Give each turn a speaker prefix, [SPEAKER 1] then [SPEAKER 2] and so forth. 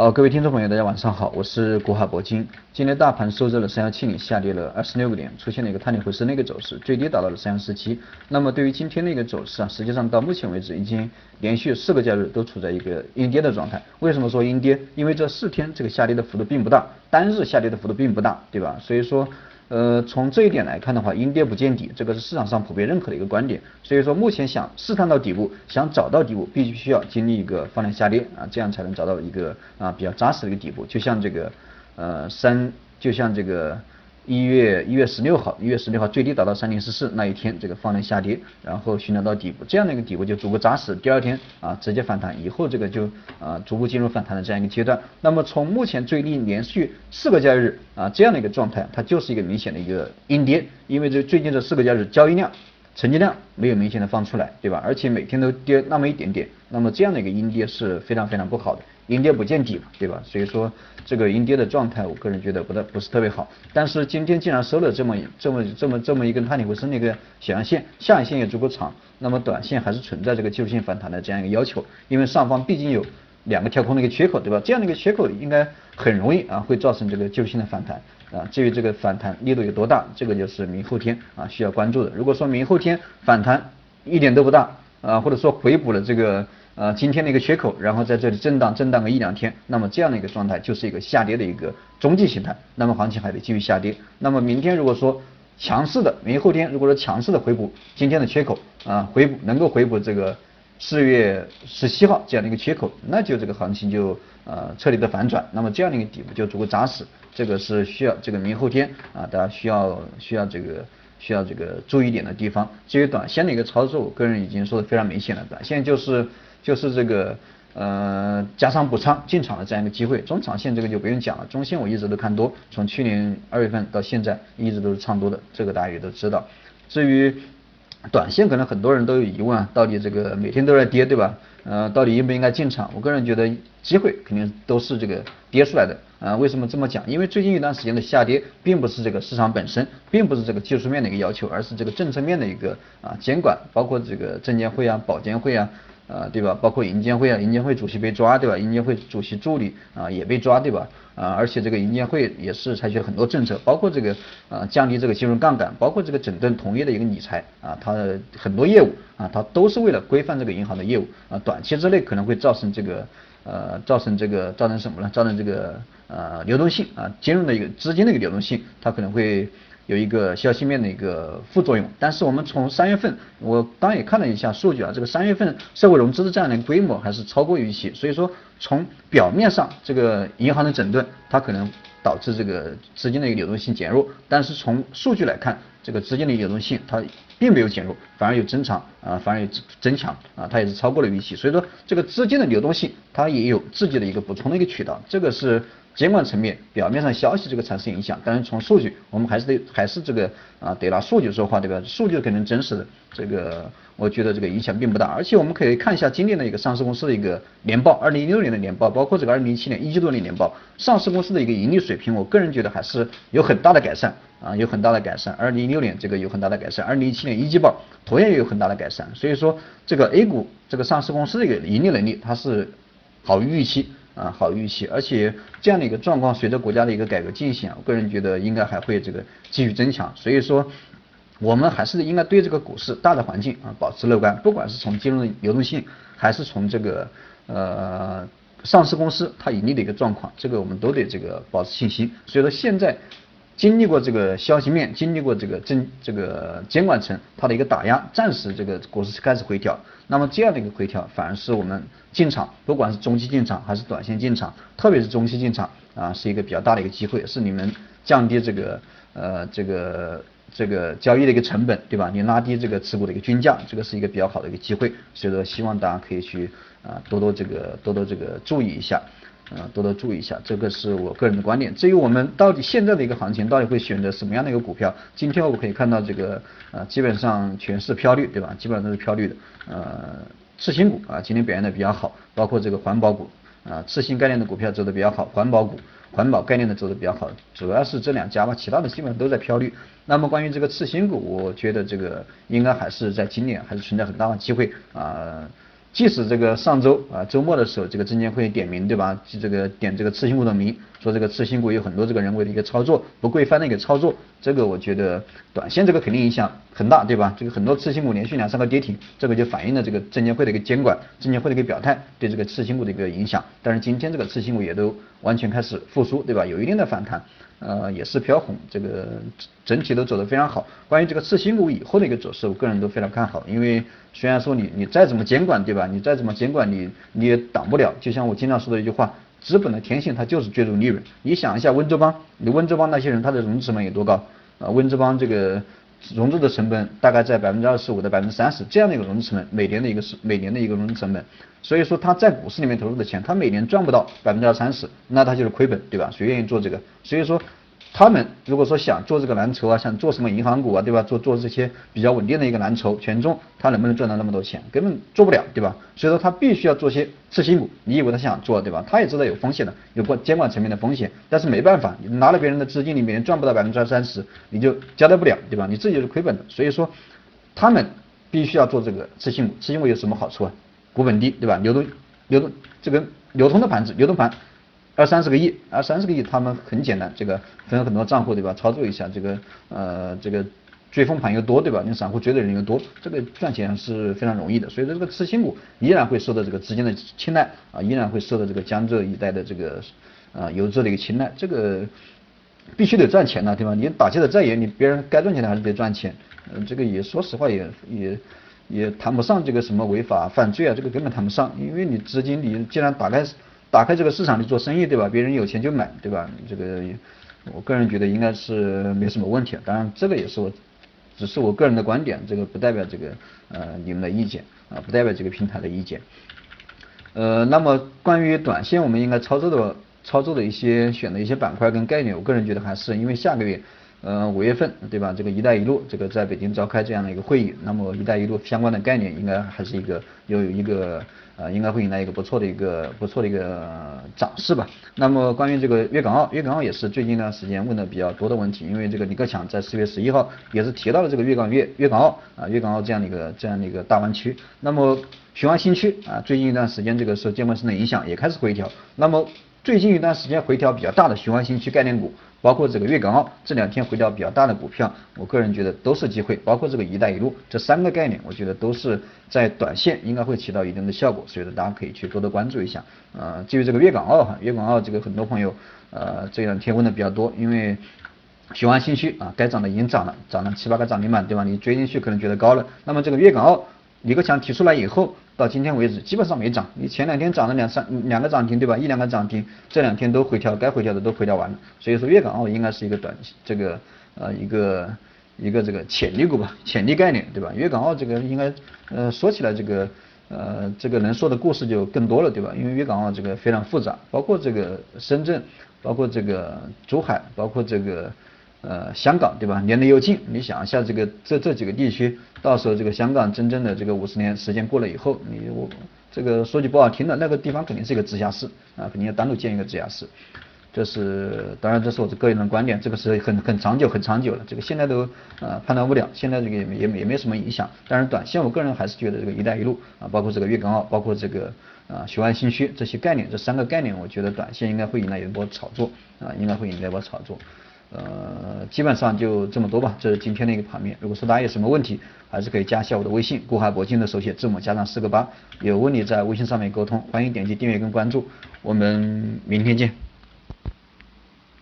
[SPEAKER 1] 好，各位听众朋友，大家晚上好，我是国海铂金。今天大盘收在了三幺七零，下跌了二十六个点，出现了一个探底回升的一个走势，最低达到了三幺四七。那么对于今天的一个走势啊，实际上到目前为止已经连续四个交易日都处在一个阴跌的状态。为什么说阴跌？因为这四天这个下跌的幅度并不大，单日下跌的幅度并不大，对吧？所以说。呃，从这一点来看的话，阴跌不见底，这个是市场上普遍认可的一个观点。所以说，目前想试探到底部，想找到底部，必须需要经历一个放量下跌啊，这样才能找到一个啊比较扎实的一个底部。就像这个呃三，就像这个。一月一月十六号，一月十六号最低达到三零四四那一天，这个放量下跌，然后寻找到底部，这样的一个底部就足够扎实。第二天啊，直接反弹，以后这个就啊逐步进入反弹的这样一个阶段。那么从目前最低连续四个交易日啊这样的一个状态，它就是一个明显的一个阴跌，因为这最近这四个交易日交易量。成交量没有明显的放出来，对吧？而且每天都跌那么一点点，那么这样的一个阴跌是非常非常不好的，阴跌不见底嘛，对吧？所以说这个阴跌的状态，我个人觉得不太不是特别好。但是今天既然收了这么这么这么这么一根探底回升的一个小阳线，下影线也足够长，那么短线还是存在这个技术性反弹的这样一个要求，因为上方毕竟有两个跳空的一个缺口，对吧？这样的一个缺口应该很容易啊会造成这个技术性的反弹。啊，至于这个反弹力度有多大，这个就是明后天啊需要关注的。如果说明后天反弹一点都不大啊，或者说回补了这个呃今天的一个缺口，然后在这里震荡震荡个一两天，那么这样的一个状态就是一个下跌的一个中继形态，那么行情还得继续下跌。那么明天如果说强势的，明后天如果说强势的回补今天的缺口啊，回补能够回补这个。四月十七号这样的一个缺口，那就这个行情就呃彻底的反转，那么这样的一个底部就足够扎实，这个是需要这个明后天啊大家需要需要这个需要这个注意点的地方。至于短线的一个操作，我个人已经说的非常明显了，短线就是就是这个呃加仓补仓进场的这样一个机会，中长线这个就不用讲了，中线我一直都看多，从去年二月份到现在一直都是唱多的，这个大家也都知道。至于短线可能很多人都有疑问啊，到底这个每天都在跌，对吧？呃，到底应不应该进场？我个人觉得机会肯定都是这个跌出来的啊。为什么这么讲？因为最近一段时间的下跌，并不是这个市场本身，并不是这个技术面的一个要求，而是这个政策面的一个啊监管，包括这个证监会啊、保监会啊。啊，对吧？包括银监会啊，银监会主席被抓，对吧？银监会主席助理啊也被抓，对吧？啊，而且这个银监会也是采取了很多政策，包括这个啊降低这个金融杠杆，包括这个整顿同业的一个理财啊，它很多业务啊，它都是为了规范这个银行的业务啊，短期之内可能会造成这个呃造成这个造成什么呢？造成这个呃流动性啊，金融的一个资金的一个流动性，它可能会。有一个消息面的一个副作用，但是我们从三月份，我刚也看了一下数据啊，这个三月份社会融资的这样的规模还是超过预期，所以说从表面上这个银行的整顿，它可能导致这个资金的一个流动性减弱，但是从数据来看，这个资金的流动性它并没有减弱，反而有增长啊，反而有增强啊，它也是超过了预期，所以说这个资金的流动性它也有自己的一个补充的一个渠道，这个是。监管层面，表面上消息这个产生影响，但是从数据，我们还是得还是这个啊得拿数据说话，对吧？数据肯定真实的，这个我觉得这个影响并不大。而且我们可以看一下今年的一个上市公司的一个年报，二零一六年的年报，包括这个二零一七年一季度的年报，上市公司的一个盈利水平，我个人觉得还是有很大的改善啊，有很大的改善。二零一六年这个有很大的改善，二零一七年一季报同样也有很大的改善。所以说这个 A 股这个上市公司的一个盈利能力，它是好于预期。啊，好预期，而且这样的一个状况，随着国家的一个改革进行，我个人觉得应该还会这个继续增强。所以说，我们还是应该对这个股市大的环境啊保持乐观，不管是从金融的流动性，还是从这个呃上市公司它盈利的一个状况，这个我们都得这个保持信心。所以说现在。经历过这个消息面，经历过这个政这个监管层它的一个打压，暂时这个股市开始回调。那么这样的一个回调，反而是我们进场，不管是中期进场还是短线进场，特别是中期进场啊，是一个比较大的一个机会，是你们降低这个呃这个这个交易的一个成本，对吧？你拉低这个持股的一个均价，这个是一个比较好的一个机会。所以说，希望大家可以去啊多多这个多多这个注意一下。啊，多多注意一下，这个是我个人的观点。至于我们到底现在的一个行情，到底会选择什么样的一个股票？今天我可以看到这个，呃，基本上全是飘绿，对吧？基本上都是飘绿的。呃，次新股啊，今天表现的比较好，包括这个环保股啊，次新概念的股票走的比较好，环保股、环保概念的走的比较好，主要是这两家吧，其他的基本上都在飘绿。那么关于这个次新股，我觉得这个应该还是在今年还是存在很大的机会啊。即使这个上周啊周末的时候，这个证监会点名对吧？这个点这个次新股的名，说这个次新股有很多这个人为的一个操作，不规范的一个操作，这个我觉得短线这个肯定影响很大，对吧？这个很多次新股连续两三个跌停，这个就反映了这个证监会的一个监管，证监会的一个表态对这个次新股的一个影响。但是今天这个次新股也都完全开始复苏，对吧？有一定的反弹。呃，也是飘红，这个整体都走得非常好。关于这个次新股以后的一个走势，我个人都非常看好。因为虽然说你你再怎么监管，对吧？你再怎么监管，你你也挡不了。就像我经常说的一句话，资本的天性它就是追逐利润。你想一下温州帮，你温州帮那些人他的融资成本有多高？啊，温州帮这个。融资的成本大概在百分之二十五到百分之三十这样的一个融资成本，每年的一个是每年的一个融资成本，所以说他在股市里面投入的钱，他每年赚不到百分之二三十，那他就是亏本，对吧？谁愿意做这个？所以说。他们如果说想做这个蓝筹啊，想做什么银行股啊，对吧？做做这些比较稳定的一个蓝筹权重，他能不能赚到那么多钱？根本做不了，对吧？所以说他必须要做些次新股。你以为他想做，对吧？他也知道有风险的，有过监管层面的风险，但是没办法，你拿了别人的资金，你每年赚不到百分之二三十，你就交代不了，对吧？你自己是亏本的。所以说，他们必须要做这个次新股。次新股有什么好处啊？股本低，对吧？流动流动这个流通的盘子，流动盘。二三十个亿，二三十个亿，他们很简单，这个分很多账户，对吧？操作一下，这个呃，这个追风盘又多，对吧？你散户追的人又多，这个赚钱是非常容易的。所以说，这个次新股依然会受到这个资金的青睐啊，依然会受到这个江浙一带的这个啊游资的一个青睐。这个必须得赚钱呐，对吧？你打击的再严，你别人该赚钱的还是得赚钱。嗯，这个也说实话也也也谈不上这个什么违法犯罪啊，这个根本谈不上，因为你资金你既然打开。打开这个市场去做生意，对吧？别人有钱就买，对吧？这个我个人觉得应该是没什么问题。当然，这个也是我，只是我个人的观点，这个不代表这个呃你们的意见啊，不代表这个平台的意见。呃，那么关于短线我们应该操作的操作的一些选的一些板块跟概念，我个人觉得还是因为下个月。呃，五月份对吧？这个“一带一路”这个在北京召开这样的一个会议，那么“一带一路”相关的概念应该还是一个又有一个呃，应该会迎来一个不错的一个不错的一个涨势吧。那么关于这个粤港澳，粤港澳也是最近一段时间问的比较多的问题，因为这个李克强在四月十一号也是提到了这个粤港粤粤港澳啊，粤港澳这样的一个这样的一个大湾区。那么雄安新区啊，最近一段时间这个受监管层的影响也开始回调。那么最近一段时间回调比较大的雄安新区概念股。包括这个粤港澳这两天回调比较大的股票，我个人觉得都是机会。包括这个“一带一路”这三个概念，我觉得都是在短线应该会起到一定的效果，所以说大家可以去多多关注一下。呃，至于这个粤港澳哈，粤港澳这个很多朋友呃这两天问的比较多，因为雄安新区啊该涨的已经涨了，涨了七八个涨停板对吧？你追进去可能觉得高了。那么这个粤港澳李克强提出来以后。到今天为止基本上没涨，你前两天涨了两三两个涨停对吧？一两个涨停，这两天都回调，该回调的都回调完了。所以说粤港澳应该是一个短这个呃一个一个这个潜力股吧，潜力概念对吧？粤港澳这个应该呃说起来这个呃这个能说的故事就更多了对吧？因为粤港澳这个非常复杂，包括这个深圳，包括这个珠海，包括这个。呃，香港对吧？离得又近，你想一下这个这这几个地区，到时候这个香港真正的这个五十年时间过了以后，你我这个说句不好听的，那个地方肯定是一个直辖市啊，肯定要单独建一个直辖市。这是当然，这是我的个人的观点，这个是很很长久很长久了，这个现在都呃判断不了，现在这个也也也没什么影响。但是短线，我个人还是觉得这个“一带一路”啊，包括这个粤港澳，包括这个啊雄安新区这些概念，这三个概念，我觉得短线应该会引来一波炒作啊，应该会引来一波炒作。呃，基本上就这么多吧，这是今天的一个盘面。如果说大家有什么问题，还是可以加一下我的微信，固海铂金的手写字母加上四个八，有问题在微信上面沟通，欢迎点击订阅跟关注，我们明天见。